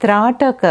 த்ராட்டக